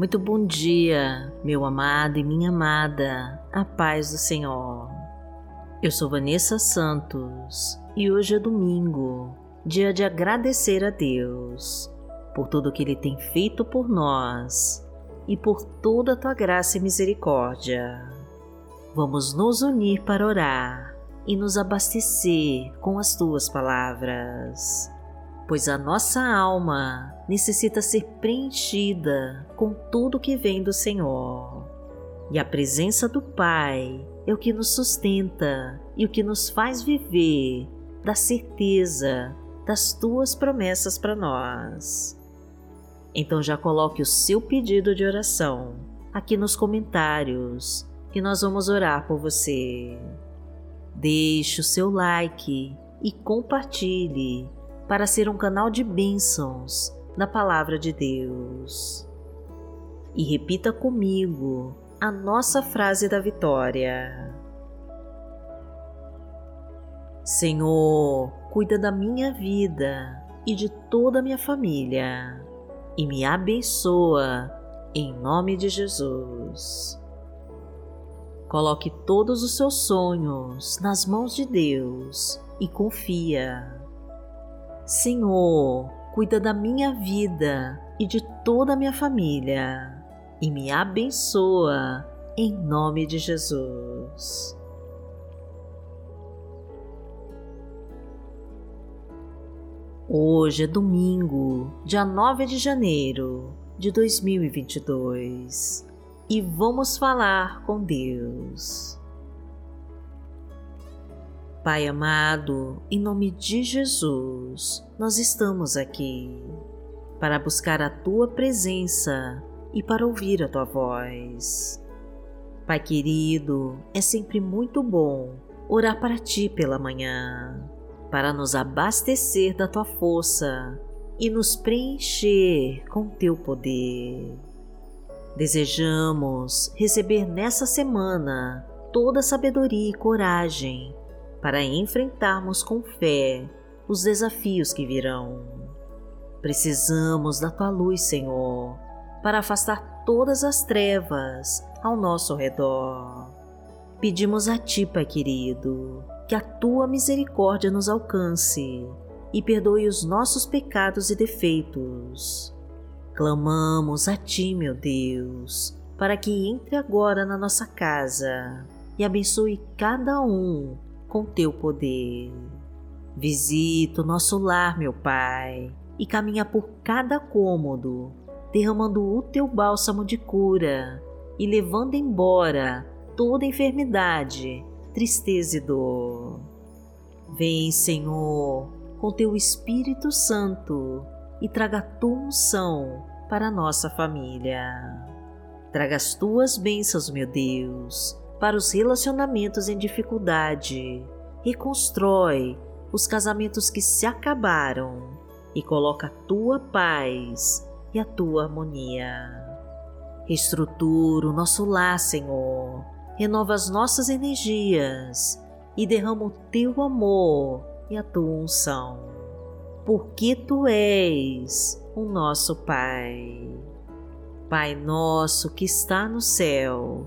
Muito bom dia, meu amado e minha amada, a paz do Senhor. Eu sou Vanessa Santos e hoje é domingo, dia de agradecer a Deus por tudo que Ele tem feito por nós e por toda a tua graça e misericórdia. Vamos nos unir para orar e nos abastecer com as tuas palavras pois a nossa alma necessita ser preenchida com tudo que vem do Senhor. E a presença do Pai é o que nos sustenta e o que nos faz viver da certeza das tuas promessas para nós. Então já coloque o seu pedido de oração aqui nos comentários que nós vamos orar por você. Deixe o seu like e compartilhe para ser um canal de bênçãos na Palavra de Deus. E repita comigo a nossa frase da vitória. Senhor, cuida da minha vida e de toda a minha família e me abençoa em nome de Jesus. Coloque todos os seus sonhos nas mãos de Deus e confia. Senhor, cuida da minha vida e de toda a minha família e me abençoa em nome de Jesus. Hoje é domingo, dia 9 de janeiro de 2022 e vamos falar com Deus. Pai amado, em nome de Jesus, nós estamos aqui para buscar a tua presença e para ouvir a tua voz. Pai querido, é sempre muito bom orar para ti pela manhã, para nos abastecer da tua força e nos preencher com teu poder. Desejamos receber nessa semana toda a sabedoria e coragem para enfrentarmos com fé os desafios que virão. Precisamos da tua luz, Senhor, para afastar todas as trevas ao nosso redor. Pedimos a Ti, Pai querido, que a Tua misericórdia nos alcance e perdoe os nossos pecados e defeitos. Clamamos a Ti, meu Deus, para que entre agora na nossa casa e abençoe cada um com teu poder. Visita o nosso lar, meu Pai, e caminha por cada cômodo, derramando o teu bálsamo de cura e levando embora toda enfermidade, tristeza e dor. Vem, Senhor, com teu Espírito Santo e traga a tua unção para a nossa família. Traga as tuas bênçãos, meu Deus, para os relacionamentos em dificuldade, reconstrói os casamentos que se acabaram e coloca a tua paz e a tua harmonia. Reestrutura o nosso lar, Senhor, renova as nossas energias e derrama o teu amor e a tua unção, porque tu és o nosso Pai. Pai nosso que está no céu,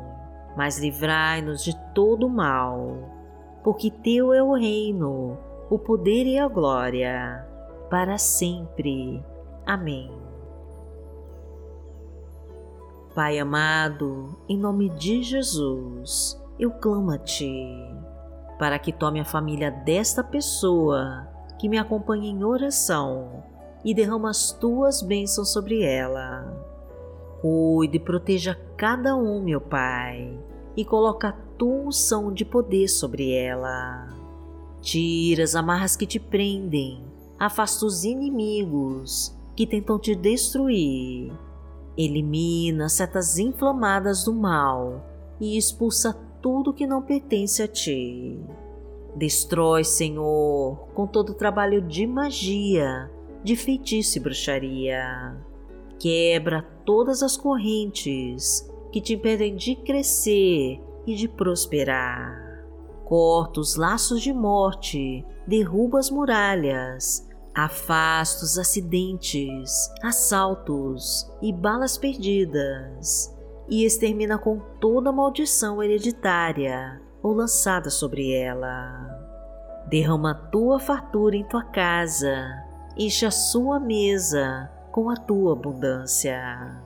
mas livrai-nos de todo mal, porque Teu é o reino, o poder e a glória, para sempre. Amém. Pai amado, em nome de Jesus, eu clamo a Ti, para que tome a família desta pessoa que me acompanha em oração e derrama as Tuas bênçãos sobre ela Cuide e proteja cada um, meu Pai, e coloca a tua unção de poder sobre ela. Tira as amarras que te prendem, afasta os inimigos que tentam te destruir. Elimina setas inflamadas do mal e expulsa tudo que não pertence a ti. Destrói, Senhor, com todo o trabalho de magia, de feitiço e bruxaria. Quebra todas as correntes que te impedem de crescer e de prosperar. Corta os laços de morte, derruba as muralhas, afasta os acidentes, assaltos e balas perdidas e extermina com toda maldição hereditária ou lançada sobre ela. Derrama tua fartura em tua casa, enche a sua mesa com a tua abundância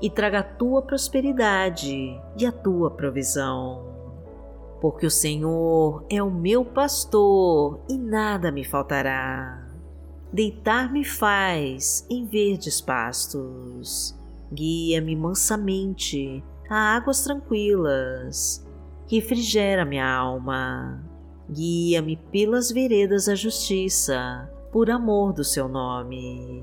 e traga a tua prosperidade e a tua provisão. Porque o Senhor é o meu pastor e nada me faltará. Deitar-me faz em verdes pastos. Guia-me mansamente a águas tranquilas refrigera minha alma. Guia-me pelas veredas da justiça, por amor do seu nome.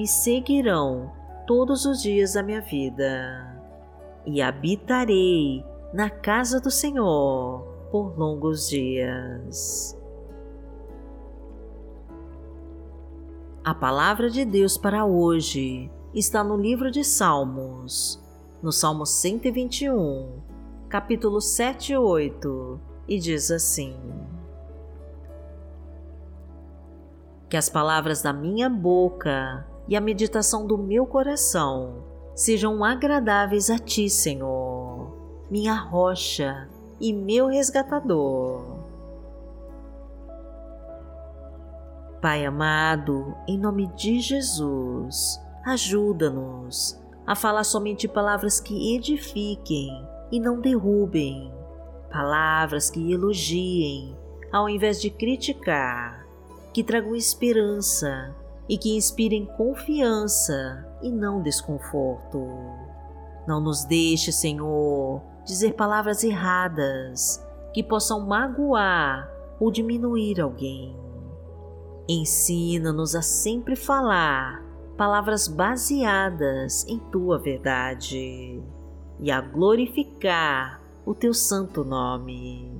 me seguirão todos os dias da minha vida, e habitarei na casa do Senhor por longos dias. A palavra de Deus para hoje está no livro de Salmos, no Salmo 121, capítulo 7 e 8, e diz assim: Que as palavras da minha boca e a meditação do meu coração sejam agradáveis a ti, Senhor, minha rocha e meu resgatador. Pai amado, em nome de Jesus, ajuda-nos a falar somente palavras que edifiquem e não derrubem, palavras que elogiem ao invés de criticar, que tragam esperança e que inspirem confiança e não desconforto. Não nos deixe, Senhor, dizer palavras erradas que possam magoar ou diminuir alguém. Ensina-nos a sempre falar palavras baseadas em tua verdade e a glorificar o teu santo nome.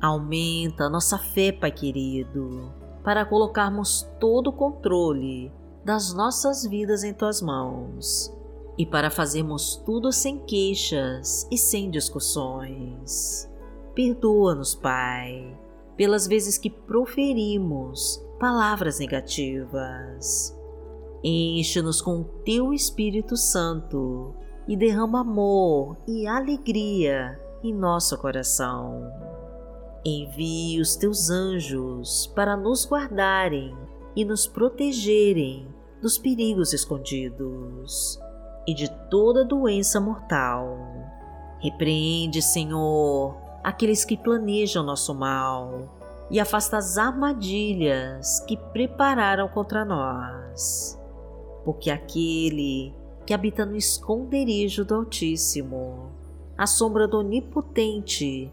Aumenta a nossa fé, Pai querido, para colocarmos todo o controle das nossas vidas em tuas mãos e para fazermos tudo sem queixas e sem discussões. Perdoa-nos, Pai, pelas vezes que proferimos palavras negativas. Enche-nos com o teu Espírito Santo e derrama amor e alegria em nosso coração. Envie os teus anjos para nos guardarem e nos protegerem dos perigos escondidos e de toda doença mortal. Repreende, Senhor, aqueles que planejam nosso mal e afasta as armadilhas que prepararam contra nós. Porque aquele que habita no esconderijo do Altíssimo, à sombra do Onipotente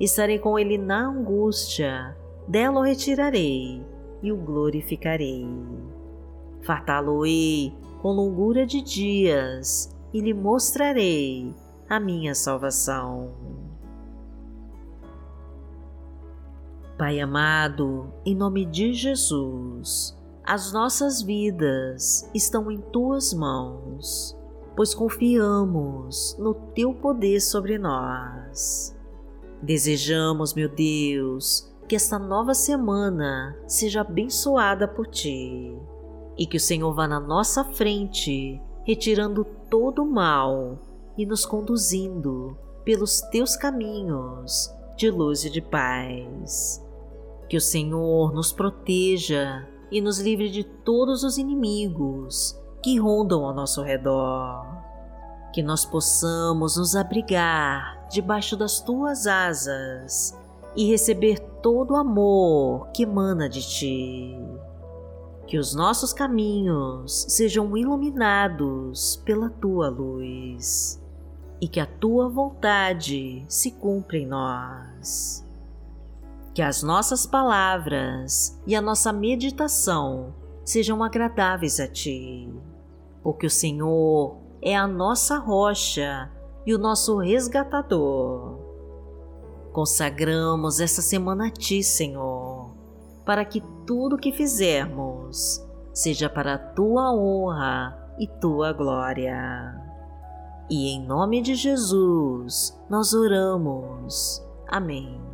Estarei com ele na angústia, dela o retirarei e o glorificarei. Fartá-lo-ei com longura de dias e lhe mostrarei a minha salvação. Pai amado, em nome de Jesus, as nossas vidas estão em tuas mãos pois confiamos no Teu poder sobre nós. Desejamos, meu Deus, que esta nova semana seja abençoada por Ti e que o Senhor vá na nossa frente, retirando todo o mal e nos conduzindo pelos Teus caminhos de luz e de paz. Que o Senhor nos proteja e nos livre de todos os inimigos que rondam ao nosso redor. Que nós possamos nos abrigar debaixo das tuas asas e receber todo o amor que emana de ti. Que os nossos caminhos sejam iluminados pela tua luz e que a tua vontade se cumpra em nós. Que as nossas palavras e a nossa meditação sejam agradáveis a ti porque o Senhor é a nossa rocha e o nosso resgatador. Consagramos essa semana a Ti, Senhor, para que tudo que fizermos seja para a Tua honra e Tua glória. E em nome de Jesus nós oramos. Amém.